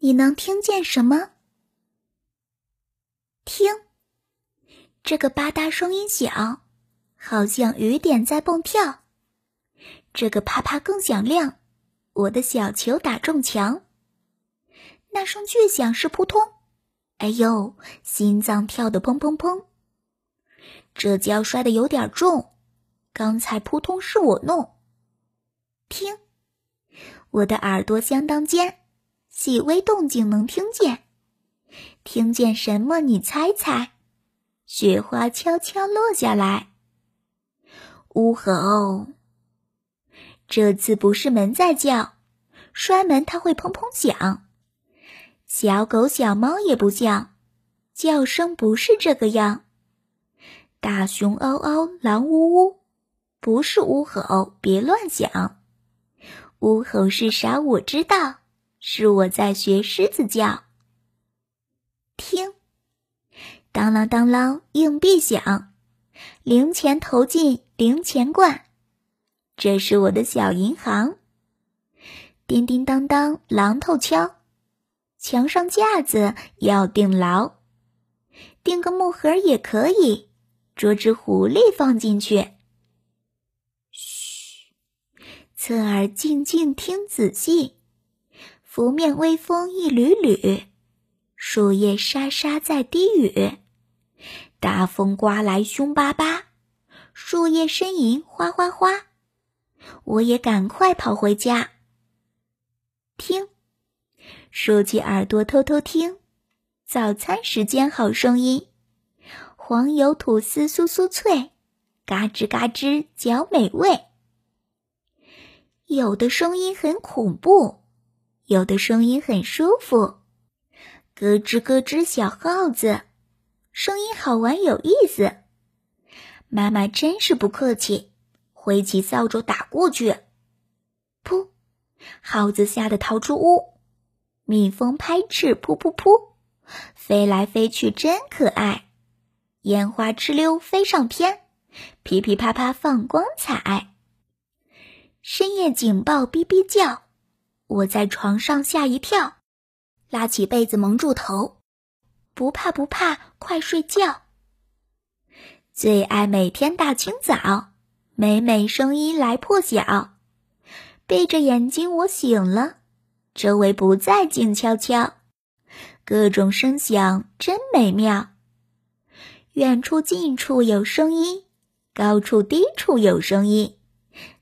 你能听见什么？听，这个吧嗒声音小，好像雨点在蹦跳。这个啪啪更响亮，我的小球打中墙。那声巨响是扑通，哎呦，心脏跳得砰砰砰。这跤摔得有点重，刚才扑通是我弄。听，我的耳朵相当尖，细微动静能听见。听见什么？你猜猜。雪花悄悄落下来。呜吼！这次不是门在叫，摔门它会砰砰响。小狗小猫也不叫，叫声不是这个样。大熊嗷嗷，狼呜呜，不是呜吼，别乱想。呜吼是啥？我知道，是我在学狮子叫。听，当啷当啷，硬币响，零钱投进零钱罐，这是我的小银行。叮叮当当，榔头敲，墙上架子要钉牢，钉个木盒也可以，捉只狐狸放进去。嘘，侧耳静静听仔细，拂面微风一缕缕。树叶沙沙在低语，大风刮来凶巴巴，树叶呻吟哗哗哗。我也赶快跑回家。听，竖起耳朵偷偷听，早餐时间好声音，黄油吐司酥酥脆，嘎吱嘎吱嚼美味。有的声音很恐怖，有的声音很舒服。咯吱咯吱，小耗子，声音好玩有意思。妈妈真是不客气，挥起扫帚打过去。噗，耗子吓得逃出屋。蜜蜂拍翅，噗噗噗，飞来飞去真可爱。烟花哧溜飞上天，噼噼啪啪放光彩。深夜警报哔哔叫，我在床上吓一跳。拉起被子蒙住头，不怕不怕，快睡觉。最爱每天大清早，美美声音来破晓。闭着眼睛我醒了，周围不再静悄悄，各种声响真美妙。远处近处有声音，高处低处有声音，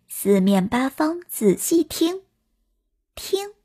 四面八方仔细听。听。